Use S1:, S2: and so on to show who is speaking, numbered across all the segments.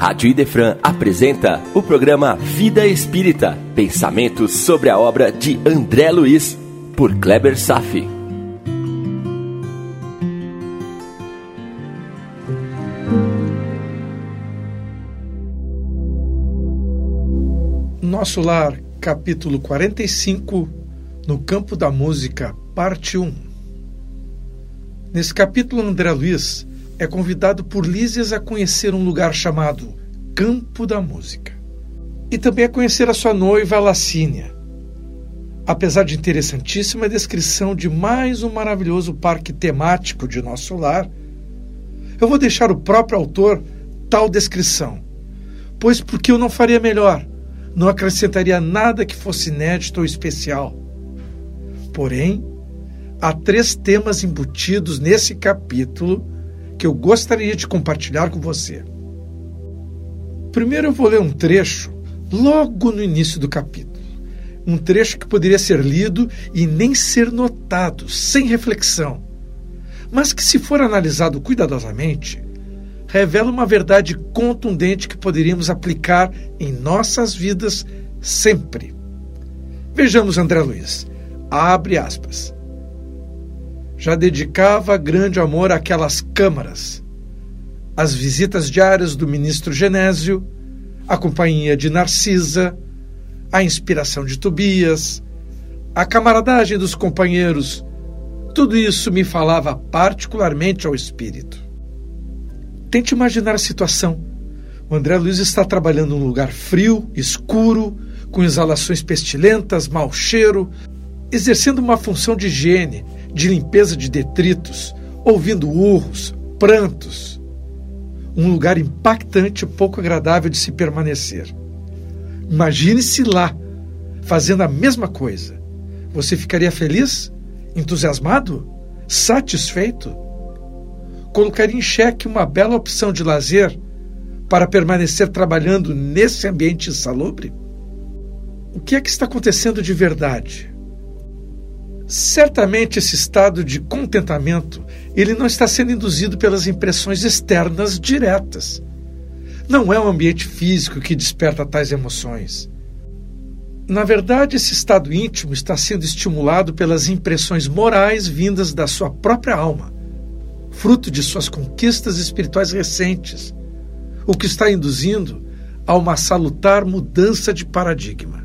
S1: Rádio Idefran apresenta o programa Vida Espírita, pensamentos sobre a obra de André Luiz, por Kleber Safi.
S2: Nosso Lar, capítulo 45, no campo da música, parte 1. Nesse capítulo, André Luiz é convidado por Lísias a conhecer um lugar chamado Campo da Música. E também a conhecer a sua noiva Lacínia. Apesar de interessantíssima descrição de mais um maravilhoso parque temático de nosso lar, eu vou deixar o próprio autor tal descrição, pois porque eu não faria melhor, não acrescentaria nada que fosse inédito ou especial. Porém, há três temas embutidos nesse capítulo que eu gostaria de compartilhar com você. Primeiro eu vou ler um trecho logo no início do capítulo. Um trecho que poderia ser lido e nem ser notado, sem reflexão, mas que, se for analisado cuidadosamente, revela uma verdade contundente que poderíamos aplicar em nossas vidas sempre. Vejamos André Luiz. Abre aspas já dedicava grande amor àquelas câmaras, as visitas diárias do ministro Genésio, a companhia de Narcisa, a inspiração de Tobias, a camaradagem dos companheiros, tudo isso me falava particularmente ao espírito. Tente imaginar a situação. O André Luiz está trabalhando num lugar frio, escuro, com exalações pestilentas, mau cheiro, exercendo uma função de higiene, de limpeza de detritos, ouvindo urros, prantos. Um lugar impactante e pouco agradável de se permanecer. Imagine-se lá, fazendo a mesma coisa. Você ficaria feliz? Entusiasmado? Satisfeito? Colocaria em xeque uma bela opção de lazer para permanecer trabalhando nesse ambiente insalubre? O que é que está acontecendo de verdade? Certamente esse estado de contentamento, ele não está sendo induzido pelas impressões externas diretas. Não é o ambiente físico que desperta tais emoções. Na verdade, esse estado íntimo está sendo estimulado pelas impressões morais vindas da sua própria alma, fruto de suas conquistas espirituais recentes, o que está induzindo a uma salutar mudança de paradigma.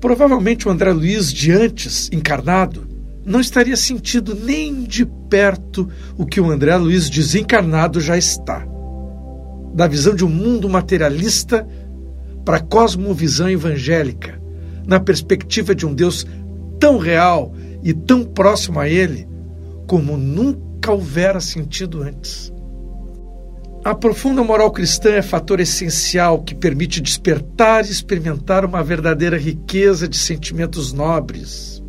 S2: Provavelmente o André Luiz de antes, encarnado, não estaria sentindo nem de perto o que o André Luiz desencarnado já está. Da visão de um mundo materialista para a cosmovisão evangélica, na perspectiva de um Deus tão real e tão próximo a ele como nunca houvera sentido antes. A profunda moral cristã é fator essencial que permite despertar e experimentar uma verdadeira riqueza de sentimentos nobres.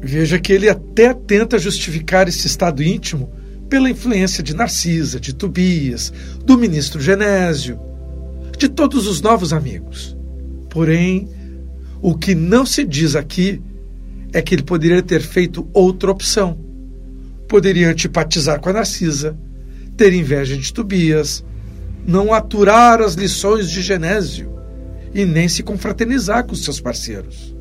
S2: Veja que ele até tenta justificar esse estado íntimo pela influência de Narcisa, de Tobias, do ministro Genésio, de todos os novos amigos. Porém, o que não se diz aqui é que ele poderia ter feito outra opção. Poderia antipatizar com a Narcisa, ter inveja de Tobias, não aturar as lições de Genésio e nem se confraternizar com seus parceiros.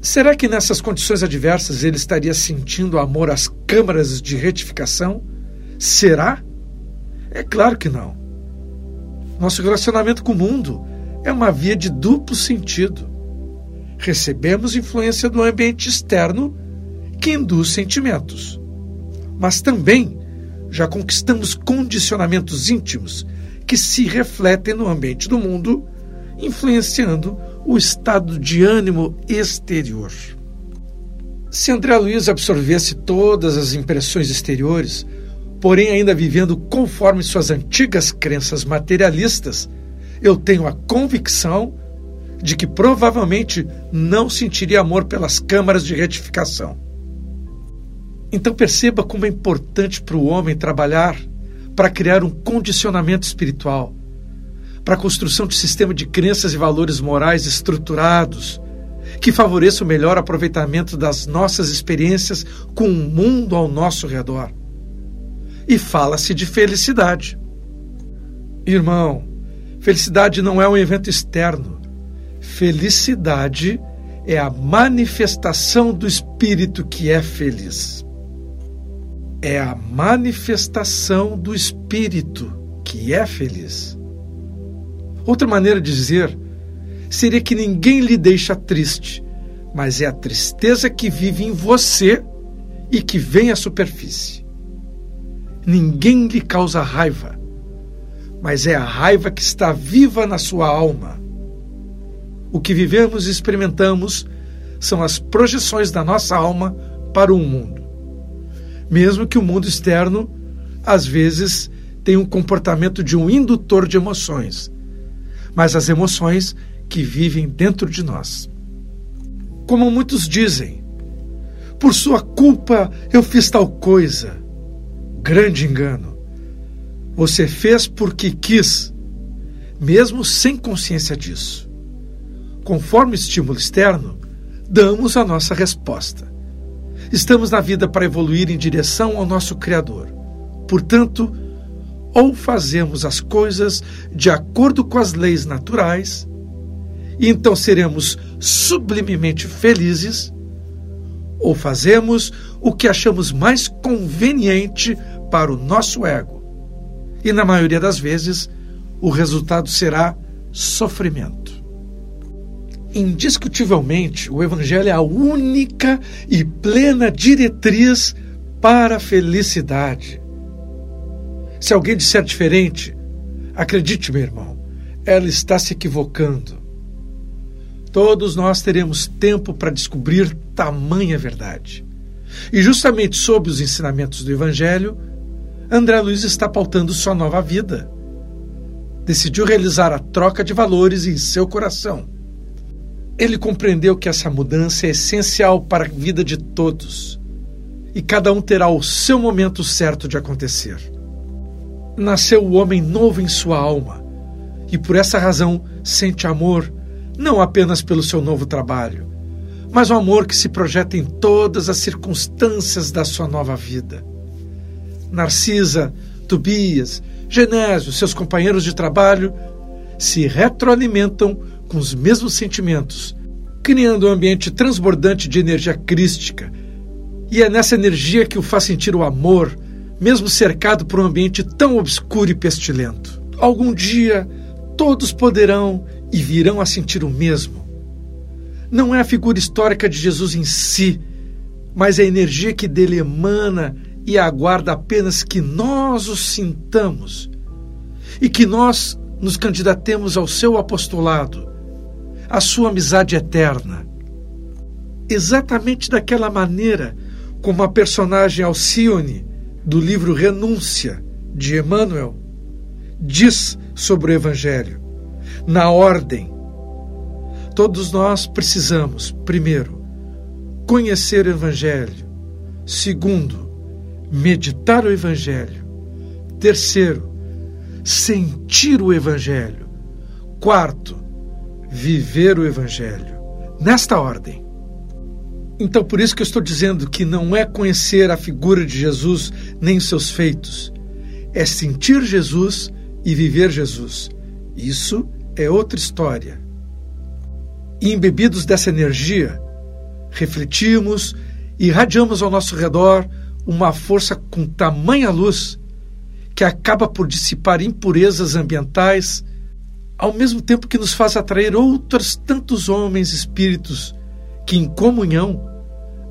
S2: Será que nessas condições adversas ele estaria sentindo amor às câmaras de retificação? Será? É claro que não. Nosso relacionamento com o mundo é uma via de duplo sentido. Recebemos influência do ambiente externo que induz sentimentos, mas também já conquistamos condicionamentos íntimos que se refletem no ambiente do mundo, influenciando o estado de ânimo exterior. Se André Luiz absorvesse todas as impressões exteriores, porém ainda vivendo conforme suas antigas crenças materialistas, eu tenho a convicção de que provavelmente não sentiria amor pelas câmaras de retificação. Então perceba como é importante para o homem trabalhar para criar um condicionamento espiritual, para a construção de sistema de crenças e valores morais estruturados que favoreça o melhor aproveitamento das nossas experiências com o mundo ao nosso redor. E fala-se de felicidade. Irmão, felicidade não é um evento externo. Felicidade é a manifestação do espírito que é feliz. É a manifestação do espírito que é feliz. Outra maneira de dizer seria que ninguém lhe deixa triste, mas é a tristeza que vive em você e que vem à superfície. Ninguém lhe causa raiva, mas é a raiva que está viva na sua alma. O que vivemos e experimentamos são as projeções da nossa alma para o mundo. Mesmo que o mundo externo, às vezes, tenha um comportamento de um indutor de emoções, mas as emoções que vivem dentro de nós. Como muitos dizem, por sua culpa eu fiz tal coisa. Grande engano. Você fez porque quis, mesmo sem consciência disso. Conforme o estímulo externo, damos a nossa resposta. Estamos na vida para evoluir em direção ao nosso Criador. Portanto, ou fazemos as coisas de acordo com as leis naturais, e então seremos sublimemente felizes, ou fazemos o que achamos mais conveniente para o nosso ego. E na maioria das vezes, o resultado será sofrimento. Indiscutivelmente, o Evangelho é a única e plena diretriz para a felicidade. Se alguém disser diferente, acredite, meu irmão, ela está se equivocando. Todos nós teremos tempo para descobrir tamanha verdade. E justamente sob os ensinamentos do Evangelho, André Luiz está pautando sua nova vida. Decidiu realizar a troca de valores em seu coração ele compreendeu que essa mudança é essencial para a vida de todos e cada um terá o seu momento certo de acontecer. Nasceu o homem novo em sua alma e por essa razão sente amor não apenas pelo seu novo trabalho, mas o amor que se projeta em todas as circunstâncias da sua nova vida. Narcisa, Tobias, Genésio, seus companheiros de trabalho se retroalimentam com os mesmos sentimentos, criando um ambiente transbordante de energia crística. E é nessa energia que o faz sentir o amor, mesmo cercado por um ambiente tão obscuro e pestilento. Algum dia, todos poderão e virão a sentir o mesmo. Não é a figura histórica de Jesus em si, mas a energia que dele emana e aguarda apenas que nós o sintamos e que nós nos candidatemos ao seu apostolado a sua amizade eterna. Exatamente daquela maneira como a personagem Alcione, do livro Renúncia, de Emmanuel, diz sobre o Evangelho, na ordem. Todos nós precisamos, primeiro, conhecer o Evangelho, segundo, meditar o Evangelho, terceiro, sentir o Evangelho, quarto, viver o Evangelho. Nesta ordem. Então, por isso que eu estou dizendo que não é conhecer a figura de Jesus nem seus feitos, é sentir Jesus e viver Jesus. Isso é outra história. E embebidos dessa energia, refletimos e irradiamos ao nosso redor uma força com tamanha luz que acaba por dissipar impurezas ambientais ao mesmo tempo que nos faz atrair outros tantos homens espíritos que, em comunhão,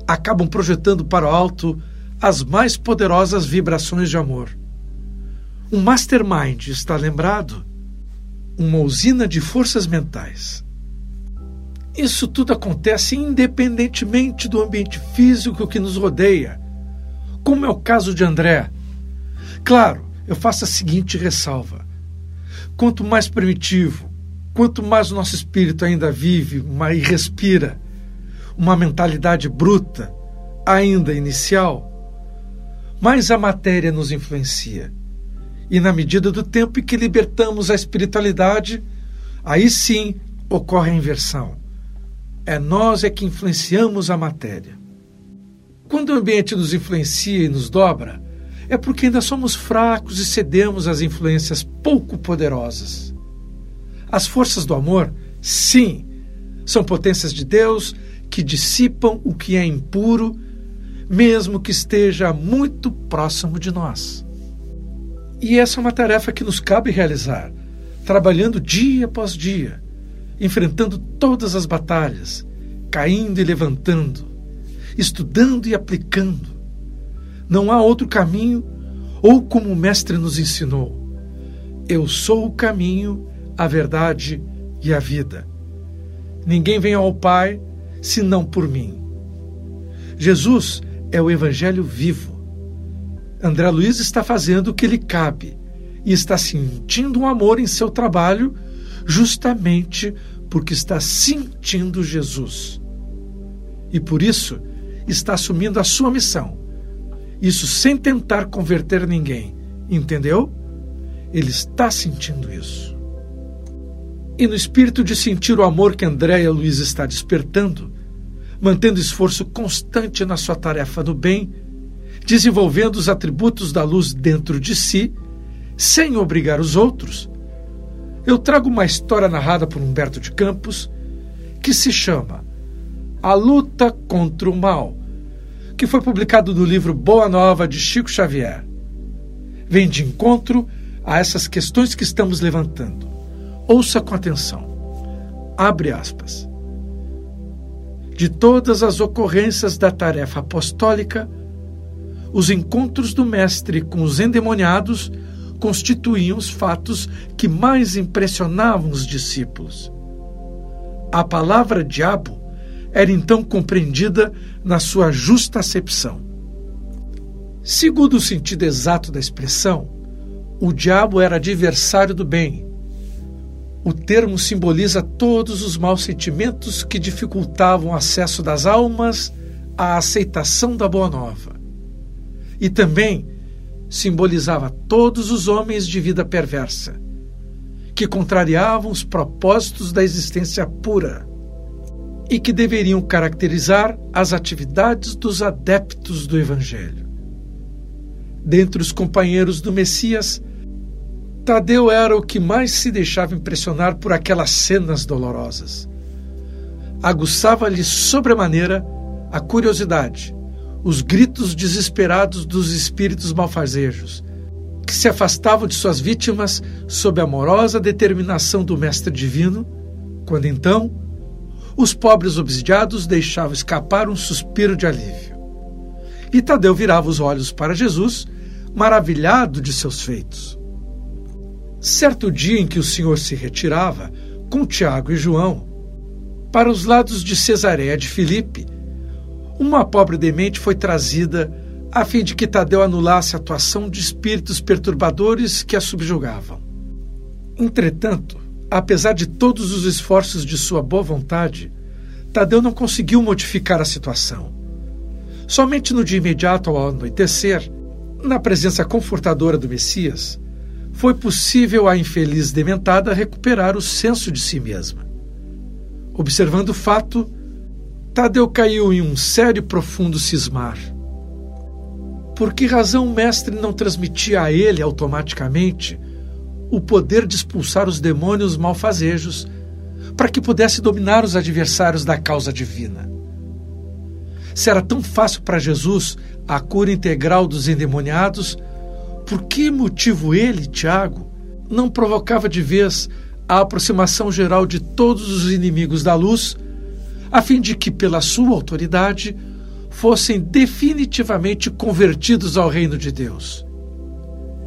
S2: acabam projetando para o alto as mais poderosas vibrações de amor. Um mastermind, está lembrado? Uma usina de forças mentais. Isso tudo acontece independentemente do ambiente físico que nos rodeia, como é o caso de André. Claro, eu faço a seguinte ressalva quanto mais primitivo, quanto mais o nosso espírito ainda vive e respira uma mentalidade bruta, ainda inicial, mais a matéria nos influencia. E na medida do tempo em que libertamos a espiritualidade, aí sim ocorre a inversão. É nós é que influenciamos a matéria. Quando o ambiente nos influencia e nos dobra, é porque ainda somos fracos e cedemos às influências pouco poderosas. As forças do amor, sim, são potências de Deus que dissipam o que é impuro, mesmo que esteja muito próximo de nós. E essa é uma tarefa que nos cabe realizar, trabalhando dia após dia, enfrentando todas as batalhas, caindo e levantando, estudando e aplicando. Não há outro caminho, ou como o Mestre nos ensinou: Eu sou o caminho, a verdade e a vida. Ninguém vem ao Pai senão por mim. Jesus é o Evangelho vivo. André Luiz está fazendo o que lhe cabe e está sentindo um amor em seu trabalho, justamente porque está sentindo Jesus. E por isso está assumindo a sua missão. Isso sem tentar converter ninguém, entendeu? Ele está sentindo isso. E no espírito de sentir o amor que Andréia Luiz está despertando, mantendo esforço constante na sua tarefa do bem, desenvolvendo os atributos da luz dentro de si, sem obrigar os outros, eu trago uma história narrada por Humberto de Campos que se chama A Luta contra o Mal, que foi publicado no livro Boa Nova de Chico Xavier. Vem de encontro a essas questões que estamos levantando. Ouça com atenção. Abre aspas. De todas as ocorrências da tarefa apostólica, os encontros do Mestre com os endemoniados constituíam os fatos que mais impressionavam os discípulos. A palavra diabo era então compreendida na sua justa acepção. Segundo o sentido exato da expressão, o diabo era adversário do bem, o termo simboliza todos os maus sentimentos que dificultavam o acesso das almas à aceitação da Boa Nova. E também simbolizava todos os homens de vida perversa, que contrariavam os propósitos da existência pura e que deveriam caracterizar as atividades dos adeptos do Evangelho. Dentre os companheiros do Messias, Tadeu era o que mais se deixava impressionar por aquelas cenas dolorosas. Aguçava-lhe sobremaneira a curiosidade, os gritos desesperados dos espíritos malfazejos, que se afastavam de suas vítimas sob a amorosa determinação do Mestre Divino, quando então os pobres obsidiados deixavam escapar um suspiro de alívio. E Tadeu virava os olhos para Jesus, maravilhado de seus feitos. Certo dia em que o Senhor se retirava, com Tiago e João, para os lados de Cesareia de Filipe, uma pobre demente foi trazida a fim de que Tadeu anulasse a atuação de espíritos perturbadores que a subjugavam. Entretanto, apesar de todos os esforços de sua boa vontade, Tadeu não conseguiu modificar a situação. Somente no dia imediato ao anoitecer, na presença confortadora do Messias, foi possível à infeliz dementada recuperar o senso de si mesma. Observando o fato, Tadeu caiu em um sério e profundo cismar. Por que razão o mestre não transmitia a ele automaticamente o poder de expulsar os demônios malfazejos para que pudesse dominar os adversários da causa divina? Se era tão fácil para Jesus a cura integral dos endemoniados, por que motivo ele, Tiago, não provocava de vez a aproximação geral de todos os inimigos da luz, a fim de que, pela sua autoridade, fossem definitivamente convertidos ao reino de Deus?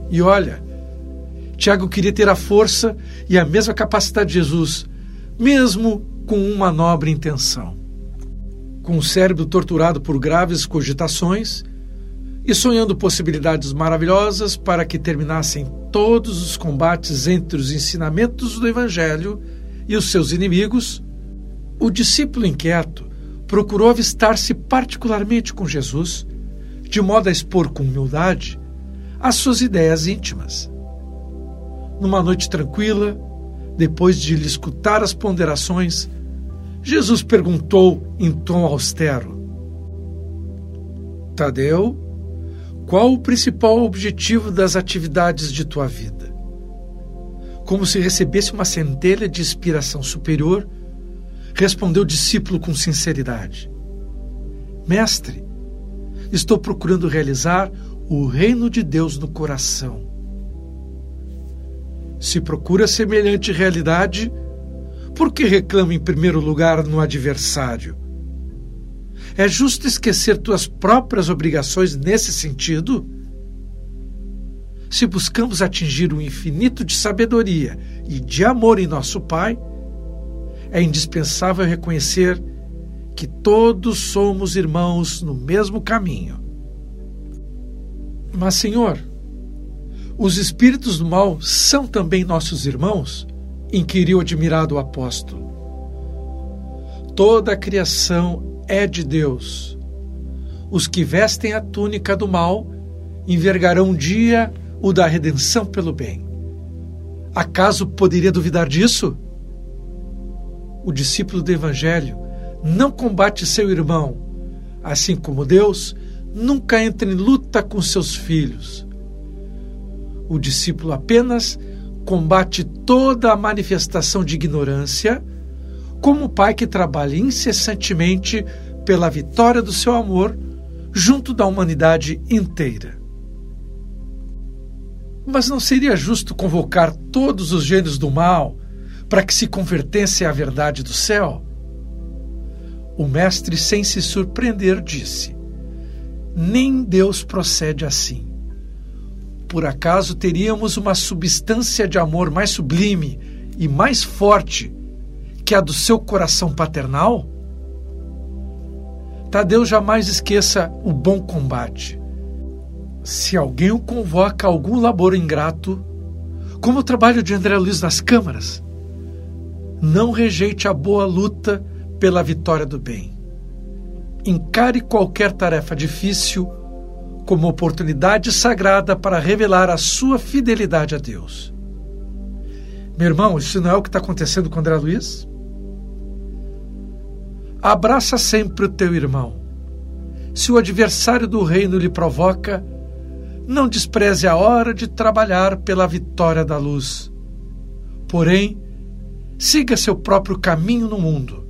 S2: E olha, Tiago queria ter a força e a mesma capacidade de Jesus, mesmo com uma nobre intenção. Com o cérebro torturado por graves cogitações, e sonhando possibilidades maravilhosas para que terminassem todos os combates entre os ensinamentos do Evangelho e os seus inimigos, o discípulo inquieto procurou avistar-se particularmente com Jesus, de modo a expor com humildade as suas ideias íntimas. Numa noite tranquila, depois de lhe escutar as ponderações, Jesus perguntou em tom austero: Tadeu, Qual o principal objetivo das atividades de tua vida? Como se recebesse uma centelha de inspiração superior, respondeu o discípulo com sinceridade: Mestre, estou procurando realizar o reino de Deus no coração. Se procura semelhante realidade, por que reclama em primeiro lugar no adversário? É justo esquecer tuas próprias obrigações nesse sentido? Se buscamos atingir o infinito de sabedoria e de amor em nosso Pai, é indispensável reconhecer que todos somos irmãos no mesmo caminho. Mas, Senhor, os espíritos do mal são também nossos irmãos? inquiriu admirado o apóstolo. Toda a criação é de Deus. Os que vestem a túnica do mal envergarão um dia o da redenção pelo bem. Acaso poderia duvidar disso? O discípulo do Evangelho não combate seu irmão, assim como Deus nunca entra em luta com seus filhos. O discípulo apenas combate toda a manifestação de ignorância, como o pai que trabalha incessantemente pela vitória do seu amor junto da humanidade inteira. Mas não seria justo convocar todos os gênios do mal para que se convertessem à verdade do céu? O mestre, sem se surpreender, disse: Nem Deus procede assim por acaso teríamos uma substância de amor mais sublime e mais forte que a do seu coração paternal? Tadeu jamais esqueça o bom combate. Se alguém o convoca a algum labor ingrato, como o trabalho de André Luiz nas câmaras, não rejeite a boa luta pela vitória do bem. Encare qualquer tarefa difícil como oportunidade sagrada para revelar a sua fidelidade a Deus. Meu irmão, isso não é o que está acontecendo com André Luiz? Abraça sempre o teu irmão. Se o adversário do reino lhe provoca, não despreze a hora de trabalhar pela vitória da luz. Porém, siga seu próprio caminho no mundo,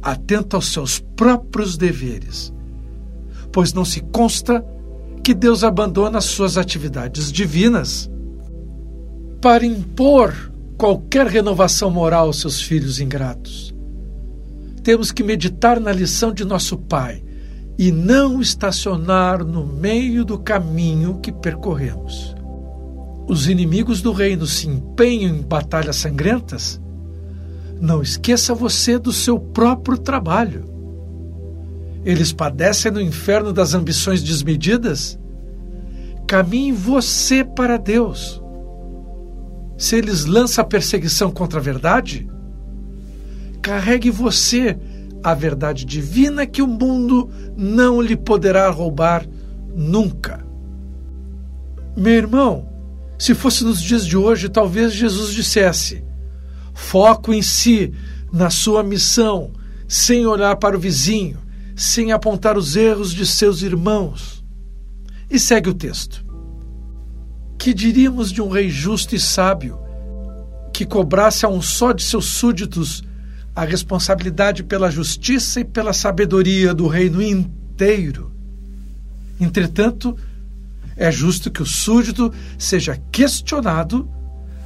S2: atento aos seus próprios deveres, pois não se consta que Deus abandona suas atividades divinas para impor qualquer renovação moral aos seus filhos ingratos. Temos que meditar na lição de nosso Pai e não estacionar no meio do caminho que percorremos. Os inimigos do reino se empenham em batalhas sangrentas? Não esqueça você do seu próprio trabalho. Eles padecem no inferno das ambições desmedidas? Caminhe você para Deus. Se eles lançam a perseguição contra a verdade, carregue você a verdade divina que o mundo não lhe poderá roubar nunca. Meu irmão, se fosse nos dias de hoje, talvez Jesus dissesse: foco em si, na sua missão, sem olhar para o vizinho, sem apontar os erros de seus irmãos. E segue o texto. Que diríamos de um rei justo e sábio, que cobrasse a um só de seus súditos a responsabilidade pela justiça e pela sabedoria do reino inteiro? Entretanto, é justo que o súdito seja questionado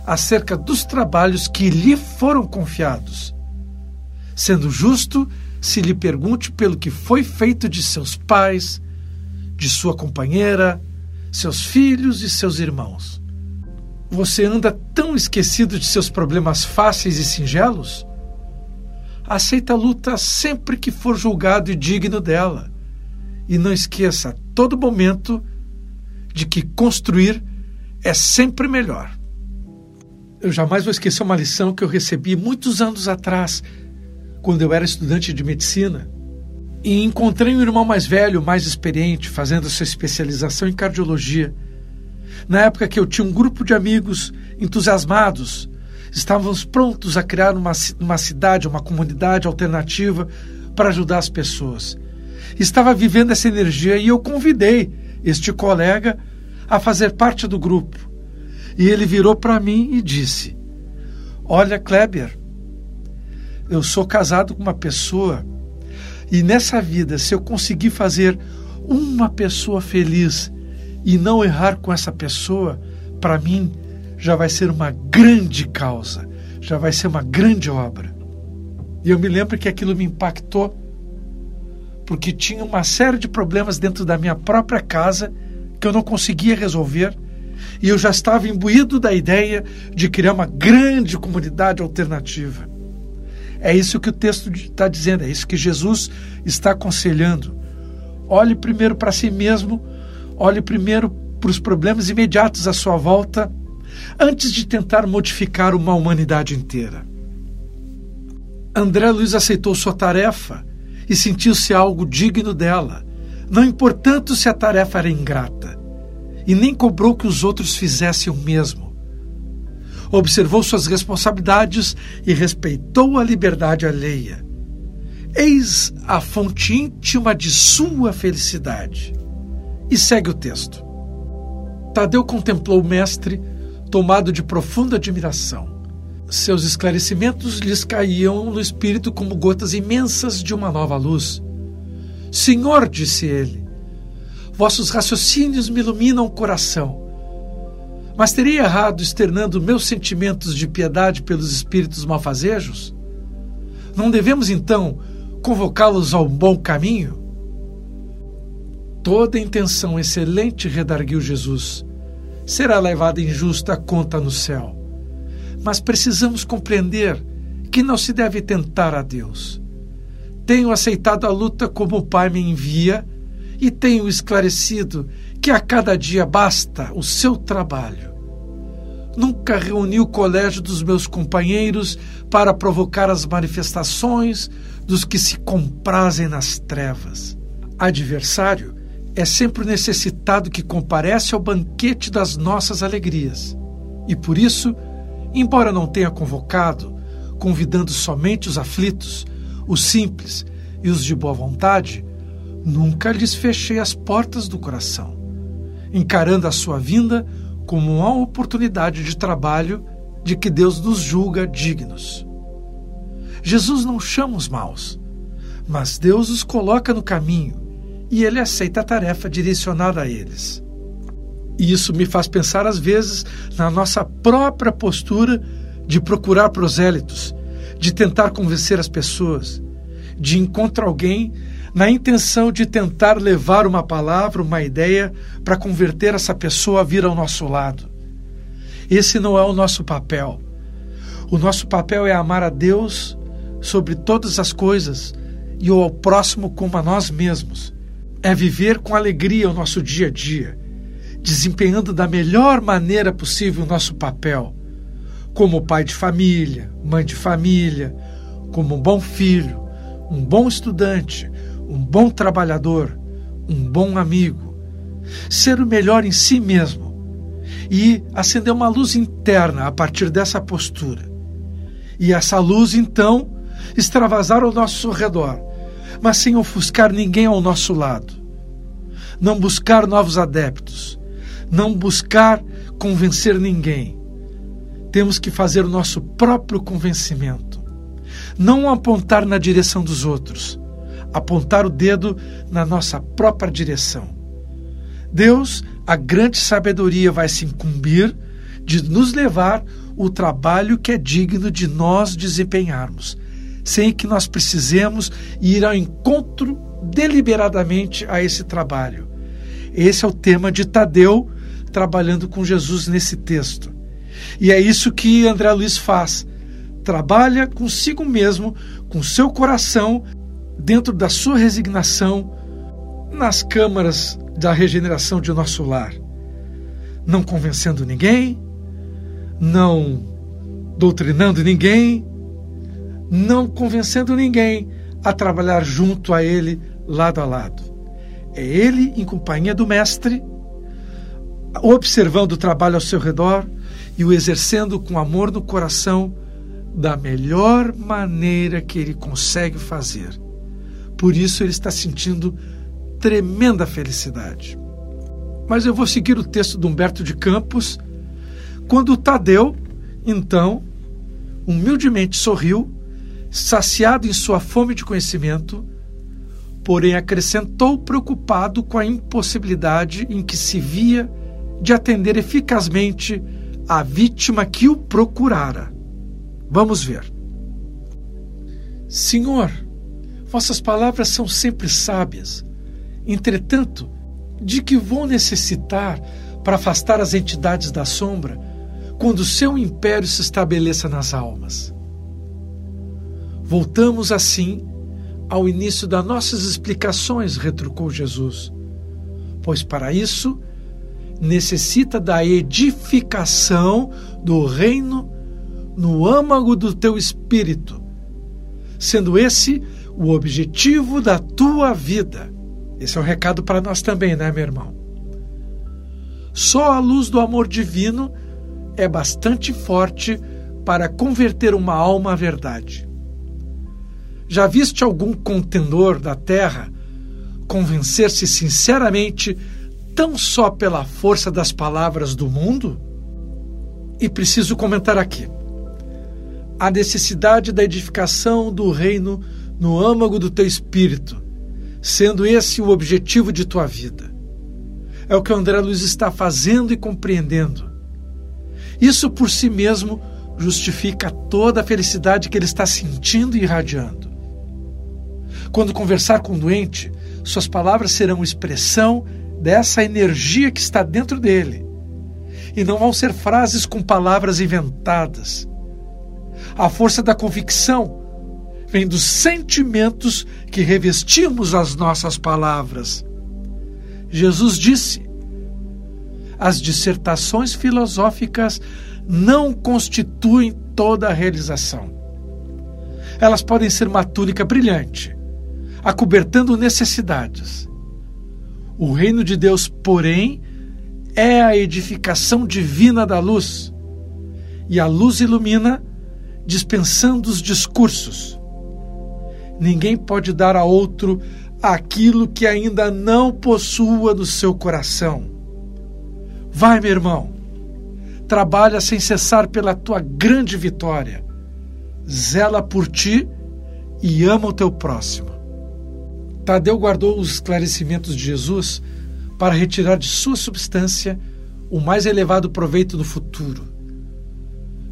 S2: acerca dos trabalhos que lhe foram confiados, sendo justo se lhe pergunte pelo que foi feito de seus pais, de sua companheira, seus filhos e seus irmãos. Você anda tão esquecido de seus problemas fáceis e singelos? Aceita a luta sempre que for julgado e digno dela. E não esqueça a todo momento de que construir é sempre melhor. Eu jamais vou esquecer uma lição que eu recebi muitos anos atrás quando eu era estudante de medicina e encontrei um irmão mais velho, mais experiente, fazendo sua especialização em cardiologia. Na época que eu tinha um grupo de amigos entusiasmados, estávamos prontos a criar uma, uma cidade, uma comunidade alternativa para ajudar as pessoas. Estava vivendo essa energia e eu convidei este colega, a fazer parte do grupo. E ele virou para mim e disse: Olha, Kleber, eu sou casado com uma pessoa e nessa vida, se eu conseguir fazer uma pessoa feliz e não errar com essa pessoa, para mim já vai ser uma grande causa, já vai ser uma grande obra. E eu me lembro que aquilo me impactou, porque tinha uma série de problemas dentro da minha própria casa que eu não conseguia resolver, e eu já estava imbuído da ideia de criar uma grande comunidade alternativa. É isso que o texto está dizendo, é isso que Jesus está aconselhando. Olhe primeiro para si mesmo, olhe primeiro para os problemas imediatos à sua volta, antes de tentar modificar uma humanidade inteira. André Luiz aceitou sua tarefa e sentiu-se algo digno dela, não importando se a tarefa era ingrata, e nem cobrou que os outros fizessem o mesmo observou suas responsabilidades e respeitou a liberdade alheia. Eis a fonte íntima de sua felicidade. E segue o texto. Tadeu contemplou o mestre, tomado de profunda admiração. Seus esclarecimentos lhes caíam no espírito como gotas imensas de uma nova luz. Senhor, disse ele, vossos raciocínios me iluminam o coração mas teria errado externando meus sentimentos de piedade pelos espíritos malfazejos? Não devemos, então, convocá-los ao bom caminho? Toda intenção excelente, redarguiu Jesus, será levada em justa conta no céu. Mas precisamos compreender que não se deve tentar a Deus. Tenho aceitado a luta como o Pai me envia e tenho esclarecido que a cada dia basta o seu trabalho. Nunca reuni o colégio dos meus companheiros para provocar as manifestações dos que se comprazem nas trevas. Adversário é sempre o necessitado que comparece ao banquete das nossas alegrias. E por isso, embora não tenha convocado, convidando somente os aflitos, os simples e os de boa vontade, nunca lhes fechei as portas do coração encarando a sua vinda como uma oportunidade de trabalho de que Deus nos julga dignos. Jesus não chama os maus, mas Deus os coloca no caminho e ele aceita a tarefa direcionada a eles. E isso me faz pensar, às vezes, na nossa própria postura de procurar prosélitos, de tentar convencer as pessoas, de encontrar alguém na intenção de tentar levar uma palavra, uma ideia, para converter essa pessoa a vir ao nosso lado. Esse não é o nosso papel. O nosso papel é amar a Deus sobre todas as coisas e ao próximo como a nós mesmos. É viver com alegria o nosso dia a dia, desempenhando da melhor maneira possível o nosso papel, como pai de família, mãe de família, como um bom filho, um bom estudante, um bom trabalhador, um bom amigo, ser o melhor em si mesmo e acender uma luz interna a partir dessa postura. E essa luz, então, extravasar ao nosso redor, mas sem ofuscar ninguém ao nosso lado. Não buscar novos adeptos, não buscar convencer ninguém. Temos que fazer o nosso próprio convencimento. Não apontar na direção dos outros, apontar o dedo na nossa própria direção. Deus, a grande sabedoria, vai se incumbir de nos levar o trabalho que é digno de nós desempenharmos, sem que nós precisemos ir ao encontro deliberadamente a esse trabalho. Esse é o tema de Tadeu trabalhando com Jesus nesse texto. E é isso que André Luiz faz. Trabalha consigo mesmo, com seu coração, dentro da sua resignação nas câmaras da regeneração de nosso lar, não convencendo ninguém, não doutrinando ninguém, não convencendo ninguém a trabalhar junto a ele, lado a lado. É ele em companhia do Mestre, observando o trabalho ao seu redor e o exercendo com amor no coração da melhor maneira que ele consegue fazer por isso ele está sentindo tremenda felicidade. mas eu vou seguir o texto de Humberto de Campos, quando Tadeu, então, humildemente sorriu, saciado em sua fome de conhecimento, porém acrescentou preocupado com a impossibilidade em que se via de atender eficazmente a vítima que o procurara. Vamos ver. Senhor, vossas palavras são sempre sábias. Entretanto, de que vou necessitar para afastar as entidades da sombra quando seu império se estabeleça nas almas? Voltamos assim ao início das nossas explicações, retrucou Jesus, pois para isso necessita da edificação do reino no âmago do teu espírito, sendo esse o objetivo da tua vida. Esse é o um recado para nós também, né, meu irmão? Só a luz do amor divino é bastante forte para converter uma alma à verdade. Já viste algum contendor da terra convencer-se sinceramente tão só pela força das palavras do mundo? E preciso comentar aqui a necessidade da edificação do reino no âmago do teu espírito, sendo esse o objetivo de tua vida. É o que André Luiz está fazendo e compreendendo. Isso por si mesmo justifica toda a felicidade que ele está sentindo e irradiando. Quando conversar com o doente, suas palavras serão expressão dessa energia que está dentro dele. E não vão ser frases com palavras inventadas. A força da convicção vem dos sentimentos que revestimos as nossas palavras. Jesus disse: as dissertações filosóficas não constituem toda a realização. Elas podem ser uma túnica brilhante, acobertando necessidades. O reino de Deus, porém, é a edificação divina da luz, e a luz ilumina, dispensando os discursos. Ninguém pode dar a outro aquilo que ainda não possua no seu coração. Vai, meu irmão, trabalha sem cessar pela tua grande vitória. Zela por ti e ama o teu próximo. Tadeu guardou os esclarecimentos de Jesus para retirar de sua substância o mais elevado proveito no futuro.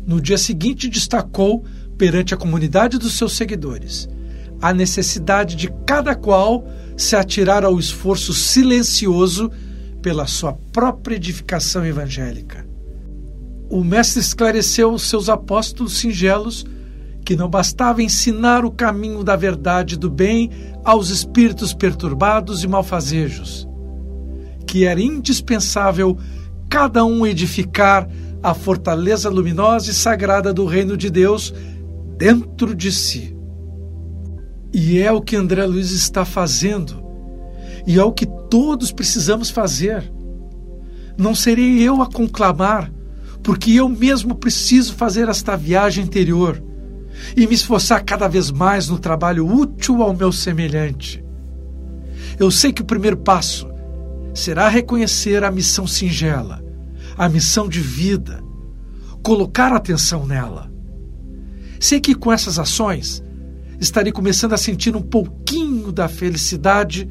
S2: No dia seguinte, destacou perante a comunidade dos seus seguidores a necessidade de cada qual se atirar ao esforço silencioso pela sua própria edificação evangélica. O Mestre esclareceu aos seus apóstolos singelos que não bastava ensinar o caminho da verdade e do bem aos espíritos perturbados e malfazejos, que era indispensável cada um edificar a fortaleza luminosa e sagrada do reino de Deus dentro de si. E é o que André Luiz está fazendo, e é o que todos precisamos fazer. Não serei eu a conclamar, porque eu mesmo preciso fazer esta viagem interior e me esforçar cada vez mais no trabalho útil ao meu semelhante. Eu sei que o primeiro passo será reconhecer a missão singela, a missão de vida, colocar atenção nela. Sei que com essas ações estarei começando a sentir um pouquinho da felicidade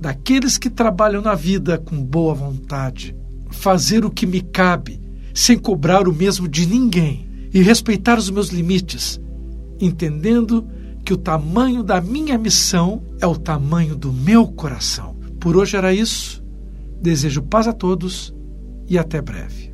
S2: daqueles que trabalham na vida com boa vontade. Fazer o que me cabe, sem cobrar o mesmo de ninguém, e respeitar os meus limites, entendendo que o tamanho da minha missão é o tamanho do meu coração. Por hoje era isso. Desejo paz a todos e até breve.